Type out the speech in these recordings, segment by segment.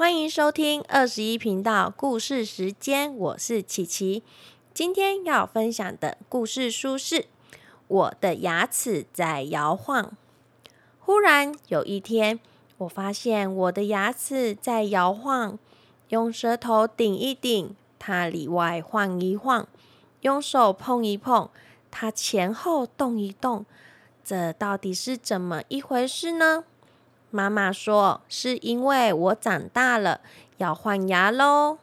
欢迎收听二十一频道故事时间，我是琪琪。今天要分享的故事书是《我的牙齿在摇晃》。忽然有一天，我发现我的牙齿在摇晃，用舌头顶一顶，它里外晃一晃；用手碰一碰，它前后动一动。这到底是怎么一回事呢？妈妈说：“是因为我长大了，要换牙喽。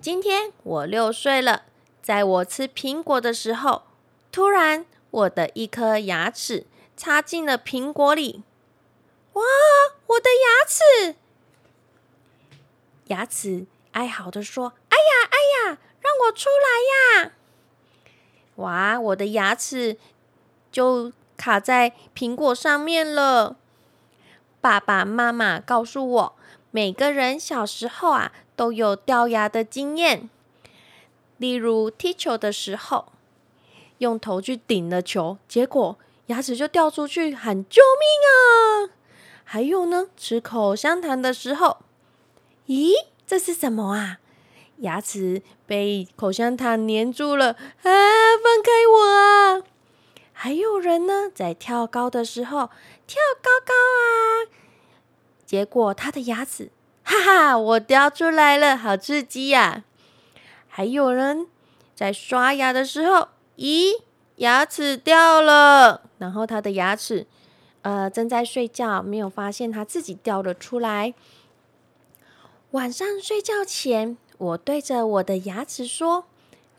今天我六岁了，在我吃苹果的时候，突然我的一颗牙齿插进了苹果里。哇！我的牙齿！牙齿哀嚎的说：‘哎呀，哎呀，让我出来呀！’哇！我的牙齿就……”卡在苹果上面了。爸爸妈妈告诉我，每个人小时候啊都有掉牙的经验。例如踢球的时候，用头去顶了球，结果牙齿就掉出去，喊救命啊！还有呢，吃口香糖的时候，咦，这是什么啊？牙齿被口香糖粘住了啊！放开我啊！还有人呢，在跳高的时候跳高高啊，结果他的牙齿，哈哈，我掉出来了，好刺激呀！还有人在刷牙的时候，咦，牙齿掉了，然后他的牙齿，呃，正在睡觉，没有发现他自己掉了出来。晚上睡觉前，我对着我的牙齿说：“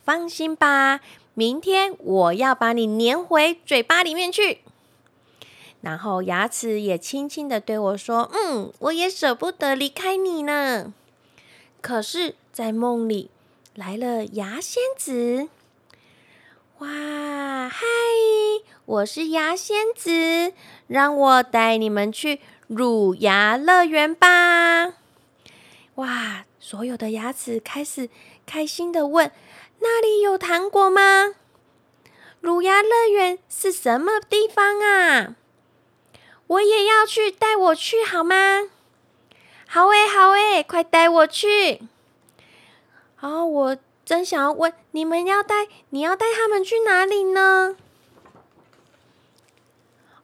放心吧。”明天我要把你粘回嘴巴里面去，然后牙齿也轻轻的对我说：“嗯，我也舍不得离开你呢。”可是，在梦里来了牙仙子，哇嗨！我是牙仙子，让我带你们去乳牙乐园吧！哇，所有的牙齿开始开心的问。那里有糖果吗？乳牙乐园是什么地方啊？我也要去，带我去好吗？好诶，好诶，快带我去！哦，我真想要问，你们要带，你要带他们去哪里呢？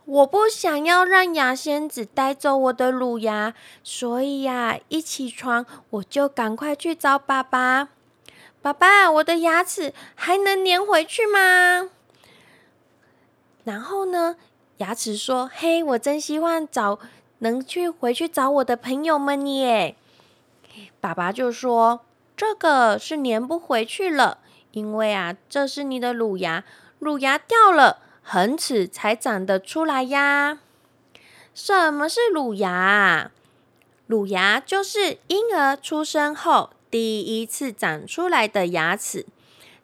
我不想要让牙仙子带走我的乳牙，所以呀，一起床我就赶快去找爸爸。爸爸，我的牙齿还能粘回去吗？然后呢？牙齿说：“嘿，我真希望找能去回去找我的朋友们耶。”爸爸就说：“这个是粘不回去了，因为啊，这是你的乳牙，乳牙掉了，恒齿才长得出来呀。”什么是乳牙？乳牙就是婴儿出生后。第一次长出来的牙齿，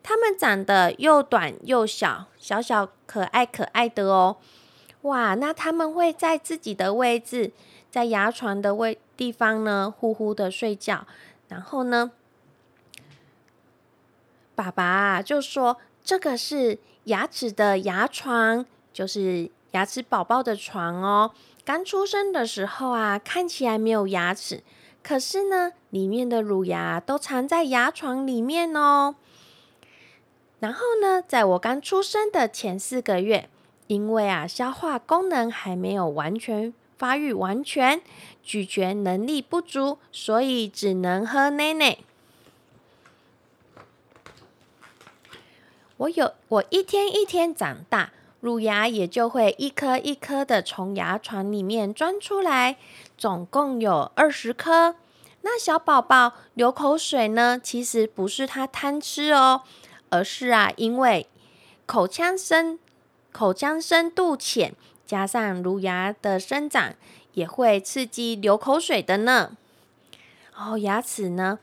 它们长得又短又小，小小可爱可爱的哦。哇，那他们会在自己的位置，在牙床的位地方呢，呼呼的睡觉。然后呢，爸爸啊就说这个是牙齿的牙床，就是牙齿宝宝的床哦。刚出生的时候啊，看起来没有牙齿。可是呢，里面的乳牙都藏在牙床里面哦。然后呢，在我刚出生的前四个月，因为啊，消化功能还没有完全发育完全，咀嚼能力不足，所以只能喝奶奶。我有我一天一天长大，乳牙也就会一颗一颗的从牙床里面钻出来。总共有二十颗。那小宝宝流口水呢？其实不是他贪吃哦，而是啊，因为口腔深、口腔深度浅，加上乳牙的生长，也会刺激流口水的呢。然哦，牙齿呢，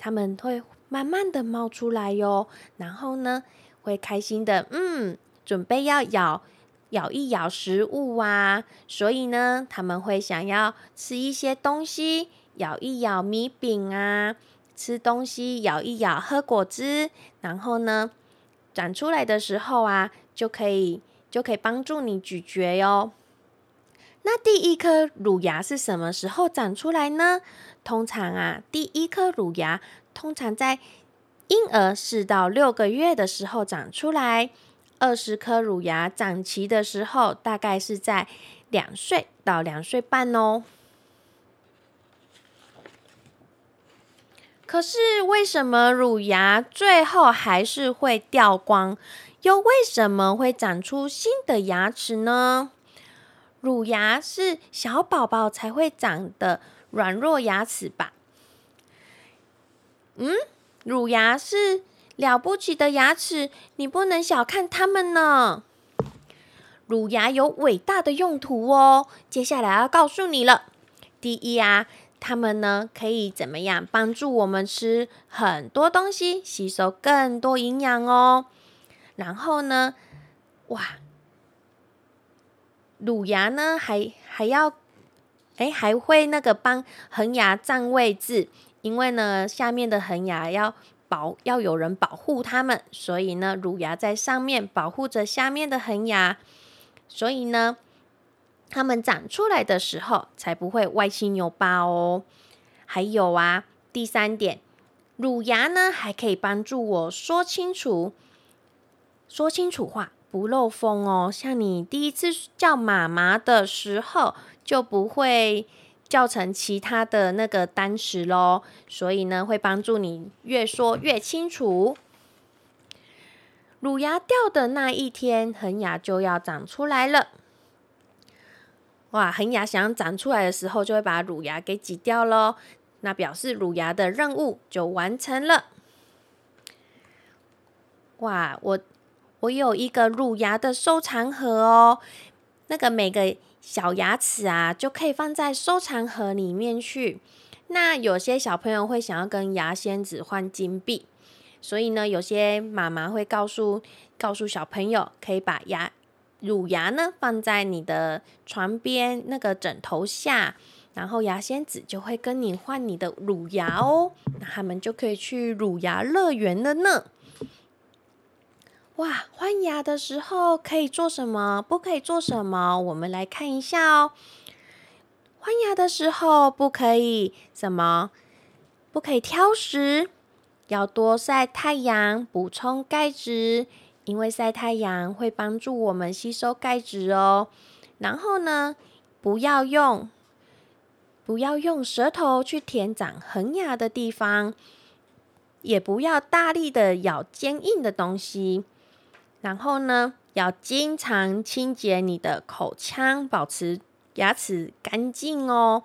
他们会慢慢的冒出来哟，然后呢，会开心的，嗯，准备要咬。咬一咬食物啊，所以呢，他们会想要吃一些东西，咬一咬米饼啊，吃东西，咬一咬喝果汁，然后呢，长出来的时候啊，就可以就可以帮助你咀嚼哟。那第一颗乳牙是什么时候长出来呢？通常啊，第一颗乳牙通常在婴儿四到六个月的时候长出来。二十颗乳牙长齐的时候，大概是在两岁到两岁半哦。可是为什么乳牙最后还是会掉光？又为什么会长出新的牙齿呢？乳牙是小宝宝才会长的软弱牙齿吧？嗯，乳牙是了不起的牙齿，你不能小看它们呢。乳牙有伟大的用途哦，接下来要告诉你了。第一啊。它们呢，可以怎么样帮助我们吃很多东西，吸收更多营养哦。然后呢，哇，乳牙呢还还要，哎，还会那个帮恒牙占位置，因为呢下面的恒牙要保要有人保护它们，所以呢乳牙在上面保护着下面的恒牙，所以呢。它们长出来的时候才不会歪七扭八哦。还有啊，第三点，乳牙呢还可以帮助我说清楚、说清楚话，不漏风哦。像你第一次叫妈妈的时候，就不会叫成其他的那个单词喽。所以呢，会帮助你越说越清楚。乳牙掉的那一天，恒牙就要长出来了。哇，恒牙想要长出来的时候，就会把乳牙给挤掉喽。那表示乳牙的任务就完成了。哇，我我有一个乳牙的收藏盒哦。那个每个小牙齿啊，就可以放在收藏盒里面去。那有些小朋友会想要跟牙仙子换金币，所以呢，有些妈妈会告诉告诉小朋友，可以把牙。乳牙呢，放在你的床边那个枕头下，然后牙仙子就会跟你换你的乳牙哦，那他们就可以去乳牙乐园了呢。哇，换牙的时候可以做什么？不可以做什么？我们来看一下哦。换牙的时候不可以什么？不可以挑食，要多晒太阳，补充钙质。因为晒太阳会帮助我们吸收钙质哦。然后呢，不要用不要用舌头去舔长恒牙的地方，也不要大力的咬坚硬的东西。然后呢，要经常清洁你的口腔，保持牙齿干净哦。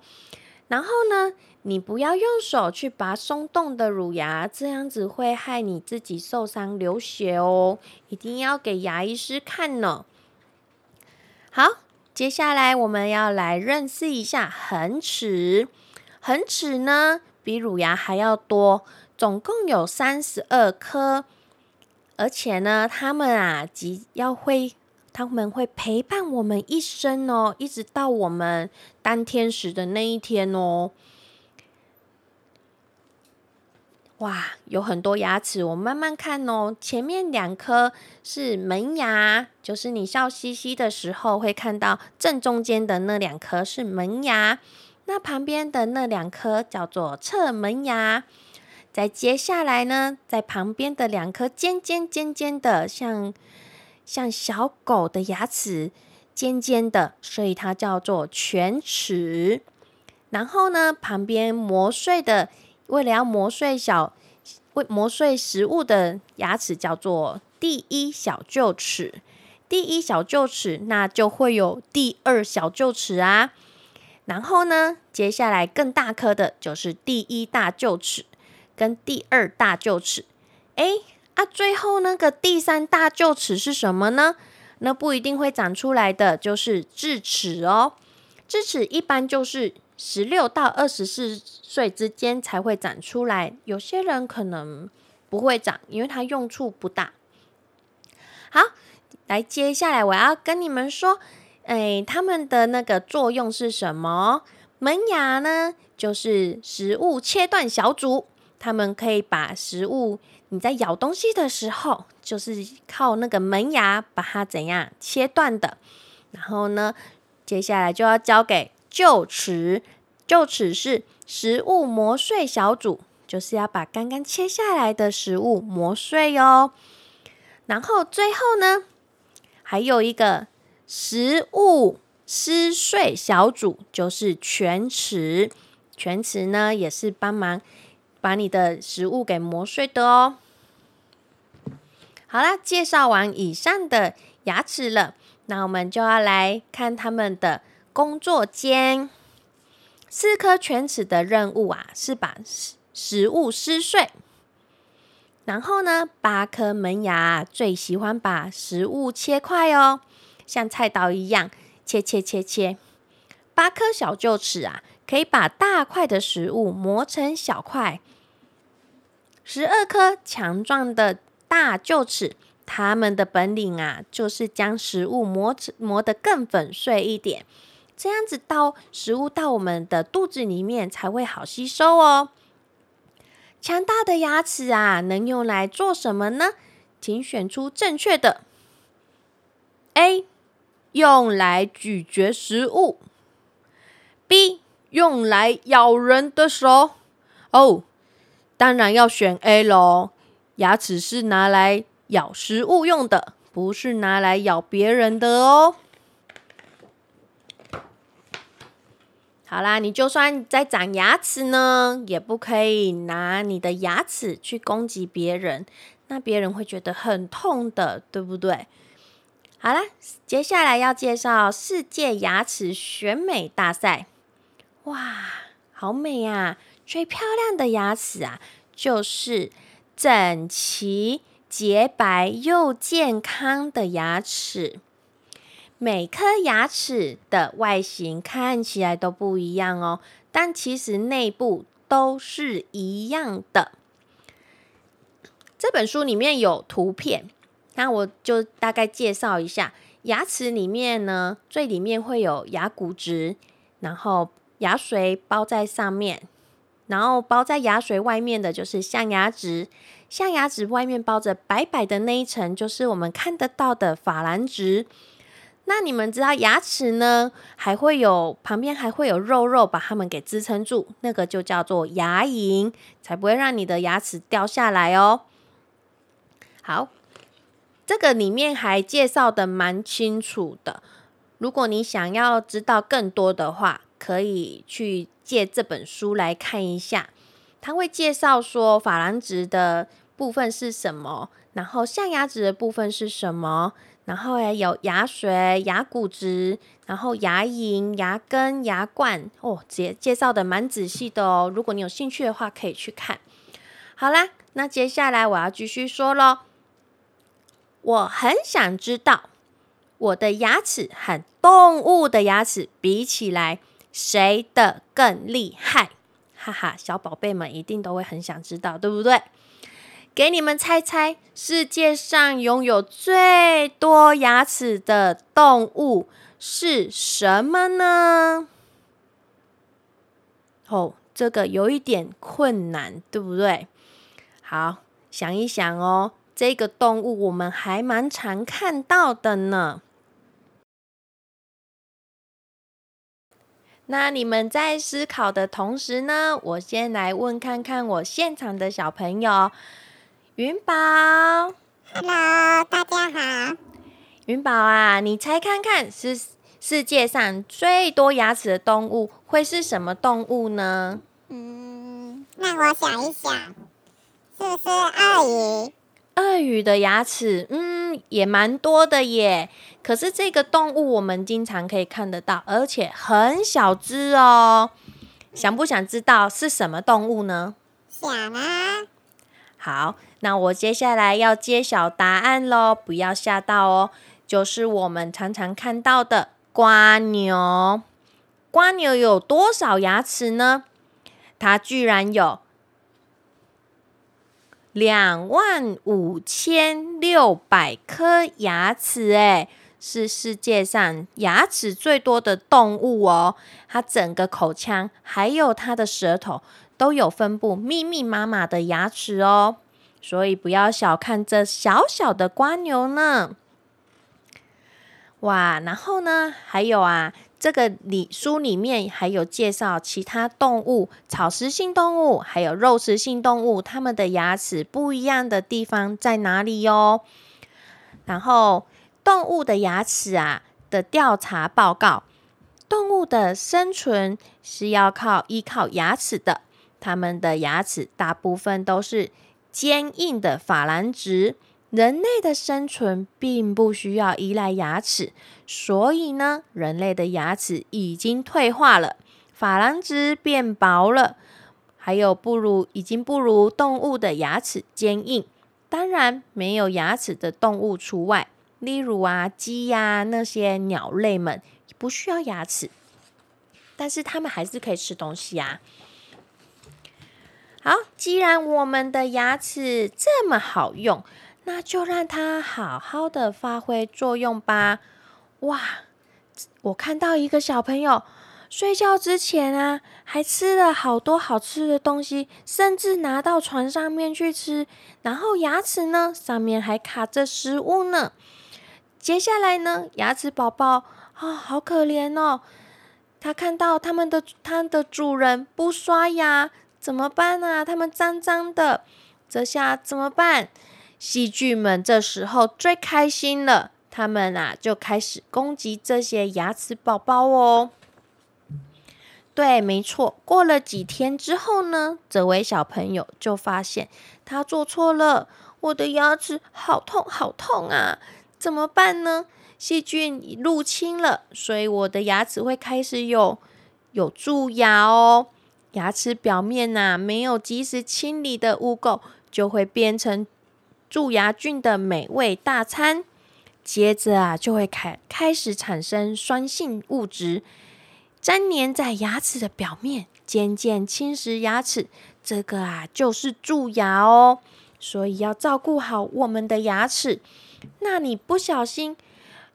然后呢？你不要用手去拔松动的乳牙，这样子会害你自己受伤流血哦。一定要给牙医师看呢。好，接下来我们要来认识一下恒齿。恒齿呢，比乳牙还要多，总共有三十二颗。而且呢，他们啊，即要会，他们会陪伴我们一生哦，一直到我们当天使的那一天哦。哇，有很多牙齿，我慢慢看哦。前面两颗是门牙，就是你笑嘻嘻的时候会看到正中间的那两颗是门牙，那旁边的那两颗叫做侧门牙。再接下来呢，在旁边的两颗尖尖尖尖的，像像小狗的牙齿，尖尖的，所以它叫做犬齿。然后呢，旁边磨碎的。为了要磨碎小，为磨碎食物的牙齿叫做第一小臼齿。第一小臼齿，那就会有第二小臼齿啊。然后呢，接下来更大颗的就是第一大臼齿跟第二大臼齿。哎啊，最后那个第三大臼齿是什么呢？那不一定会长出来的，就是智齿哦。智齿一般就是。十六到二十四岁之间才会长出来，有些人可能不会长，因为它用处不大。好，来接下来我要跟你们说，哎，它们的那个作用是什么？门牙呢，就是食物切断小组，它们可以把食物你在咬东西的时候，就是靠那个门牙把它怎样切断的，然后呢？接下来就要交给臼齿，臼齿是食物磨碎小组，就是要把刚刚切下来的食物磨碎哦。然后最后呢，还有一个食物撕碎小组，就是全齿。全齿呢，也是帮忙把你的食物给磨碎的哦。好啦，介绍完以上的牙齿了，那我们就要来看他们的工作间。四颗全齿的任务啊，是把食食物撕碎。然后呢，八颗门牙最喜欢把食物切块哦，像菜刀一样切切切切。八颗小臼齿啊，可以把大块的食物磨成小块。十二颗强壮的大臼齿，它们的本领啊，就是将食物磨磨得更粉碎一点，这样子到食物到我们的肚子里面才会好吸收哦。强大的牙齿啊，能用来做什么呢？请选出正确的。A. 用来咀嚼食物。B. 用来咬人的手。哦，当然要选 A 喽。牙齿是拿来咬食物用的，不是拿来咬别人的哦。好啦，你就算在长牙齿呢，也不可以拿你的牙齿去攻击别人，那别人会觉得很痛的，对不对？好啦，接下来要介绍世界牙齿选美大赛。哇，好美呀！最漂亮的牙齿啊，就是整齐、洁白又健康的牙齿。每颗牙齿的外形看起来都不一样哦，但其实内部都是一样的。这本书里面有图片，那我就大概介绍一下。牙齿里面呢，最里面会有牙骨质，然后牙髓包在上面，然后包在牙髓外面的就是象牙质，象牙质外面包着白白的那一层，就是我们看得到的珐琅质。那你们知道牙齿呢，还会有旁边还会有肉肉把它们给支撑住，那个就叫做牙龈，才不会让你的牙齿掉下来哦。好，这个里面还介绍的蛮清楚的。如果你想要知道更多的话，可以去借这本书来看一下。它会介绍说珐琅质的部分是什么，然后象牙质的部分是什么。然后还有牙髓、牙骨质，然后牙龈、牙根、牙冠哦，介介绍的蛮仔细的哦。如果你有兴趣的话，可以去看。好啦，那接下来我要继续说喽。我很想知道，我的牙齿和动物的牙齿比起来，谁的更厉害？哈哈，小宝贝们一定都会很想知道，对不对？给你们猜猜，世界上拥有最多牙齿的动物是什么呢？哦，这个有一点困难，对不对？好，想一想哦，这个动物我们还蛮常看到的呢。那你们在思考的同时呢，我先来问看看我现场的小朋友。云宝，Hello，大家好。云宝啊，你猜看看，是世界上最多牙齿的动物会是什么动物呢？嗯，那我想一想，是不是鳄鱼？鳄鱼的牙齿，嗯，也蛮多的耶。可是这个动物我们经常可以看得到，而且很小只哦。想不想知道是什么动物呢？想啊。好，那我接下来要揭晓答案喽，不要吓到哦。就是我们常常看到的瓜牛。瓜牛有多少牙齿呢？它居然有两万五千六百颗牙齿，诶，是世界上牙齿最多的动物哦。它整个口腔还有它的舌头。都有分布密密麻麻的牙齿哦，所以不要小看这小小的瓜牛呢。哇，然后呢，还有啊，这个里书里面还有介绍其他动物，草食性动物还有肉食性动物，它们的牙齿不一样的地方在哪里哟？然后动物的牙齿啊的调查报告，动物的生存是要靠依靠牙齿的，它们的牙齿大部分都是坚硬的珐琅质。人类的生存并不需要依赖牙齿，所以呢，人类的牙齿已经退化了，珐琅质变薄了，还有不如已经不如动物的牙齿坚硬。当然，没有牙齿的动物除外，例如啊，鸡呀那些鸟类们不需要牙齿，但是它们还是可以吃东西啊。好，既然我们的牙齿这么好用。那就让它好好的发挥作用吧。哇，我看到一个小朋友睡觉之前啊，还吃了好多好吃的东西，甚至拿到床上面去吃。然后牙齿呢，上面还卡着食物呢。接下来呢，牙齿宝宝啊，好可怜哦。他看到他们的他的主人不刷牙，怎么办呢？他们脏脏的，这下怎么办？细菌们这时候最开心了，他们啊就开始攻击这些牙齿宝宝哦。对，没错。过了几天之后呢，这位小朋友就发现他做错了，我的牙齿好痛好痛啊！怎么办呢？细菌入侵了，所以我的牙齿会开始有有蛀牙哦。牙齿表面呐没有及时清理的污垢，就会变成。蛀牙菌的美味大餐，接着啊就会开开始产生酸性物质，粘连在牙齿的表面，渐渐侵蚀牙齿。这个啊就是蛀牙哦，所以要照顾好我们的牙齿。那你不小心，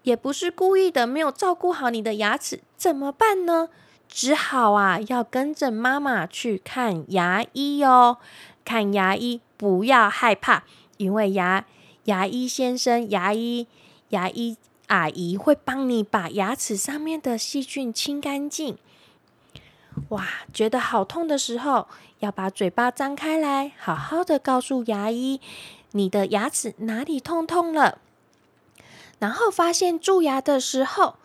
也不是故意的，没有照顾好你的牙齿，怎么办呢？只好啊要跟着妈妈去看牙医哦。看牙医，不要害怕。因为牙牙医先生、牙医牙医阿姨会帮你把牙齿上面的细菌清干净。哇，觉得好痛的时候，要把嘴巴张开来，好好的告诉牙医你的牙齿哪里痛痛了。然后发现蛀牙的时候，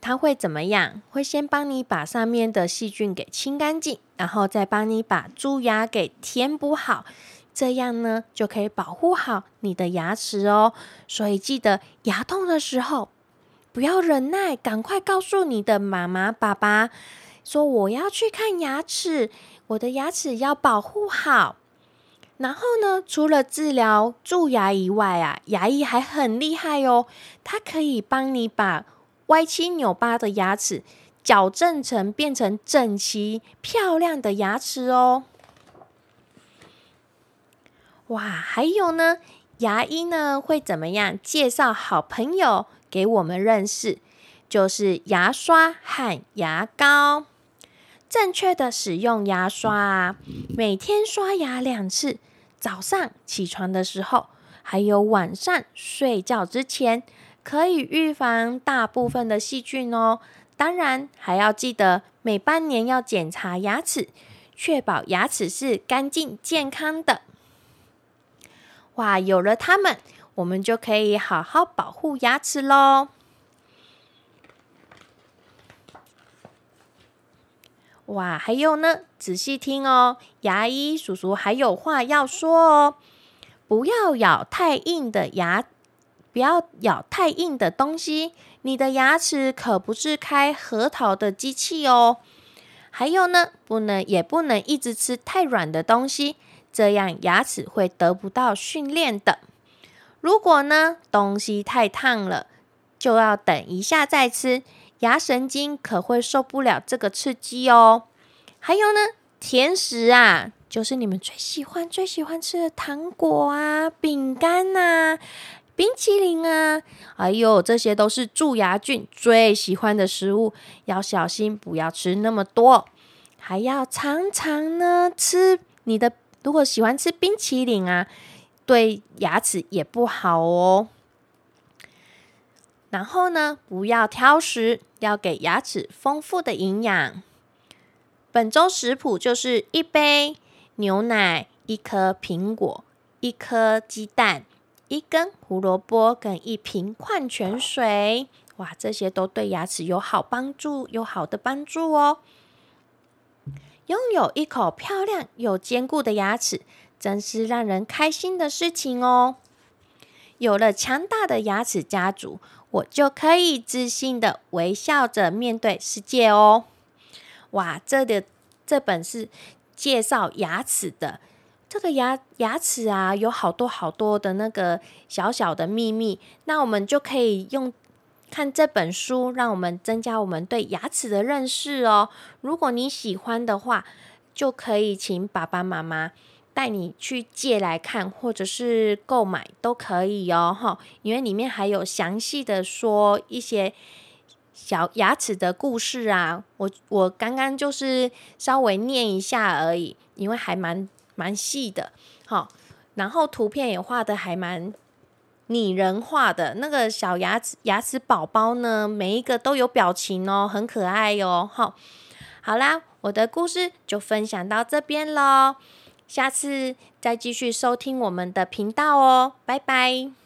他会怎么样？会先帮你把上面的细菌给清干净，然后再帮你把蛀牙给填补好。这样呢，就可以保护好你的牙齿哦。所以记得牙痛的时候，不要忍耐，赶快告诉你的妈妈、爸爸，说我要去看牙齿，我的牙齿要保护好。然后呢，除了治疗蛀牙以外啊，牙医还很厉害哦，它可以帮你把歪七扭八的牙齿矫正成变成整齐漂亮的牙齿哦。哇，还有呢，牙医呢会怎么样介绍好朋友给我们认识？就是牙刷和牙膏。正确的使用牙刷啊，每天刷牙两次，早上起床的时候，还有晚上睡觉之前，可以预防大部分的细菌哦。当然，还要记得每半年要检查牙齿，确保牙齿是干净健康的。哇，有了它们，我们就可以好好保护牙齿喽！哇，还有呢，仔细听哦，牙医叔叔还有话要说哦。不要咬太硬的牙，不要咬太硬的东西。你的牙齿可不是开核桃的机器哦。还有呢，不能也不能一直吃太软的东西。这样牙齿会得不到训练的。如果呢东西太烫了，就要等一下再吃，牙神经可会受不了这个刺激哦。还有呢，甜食啊，就是你们最喜欢、最喜欢吃的糖果啊、饼干呐、冰淇淋啊，哎呦，这些都是蛀牙菌最喜欢的食物，要小心不要吃那么多，还要常常呢吃你的。如果喜欢吃冰淇淋啊，对牙齿也不好哦。然后呢，不要挑食，要给牙齿丰富的营养。本周食谱就是一杯牛奶、一颗苹果、一颗鸡蛋、一根胡萝卜跟一瓶矿泉水。哇，这些都对牙齿有好帮助，有好的帮助哦。拥有一口漂亮又坚固的牙齿，真是让人开心的事情哦。有了强大的牙齿家族，我就可以自信的微笑着面对世界哦。哇，这的这本是介绍牙齿的，这个牙牙齿啊，有好多好多的那个小小的秘密，那我们就可以用。看这本书，让我们增加我们对牙齿的认识哦。如果你喜欢的话，就可以请爸爸妈妈带你去借来看，或者是购买都可以哦。哈，因为里面还有详细的说一些小牙齿的故事啊。我我刚刚就是稍微念一下而已，因为还蛮蛮细的。好，然后图片也画的还蛮。拟人化的那个小牙齿牙齿宝宝呢，每一个都有表情哦，很可爱哟。好，好啦，我的故事就分享到这边喽，下次再继续收听我们的频道哦，拜拜。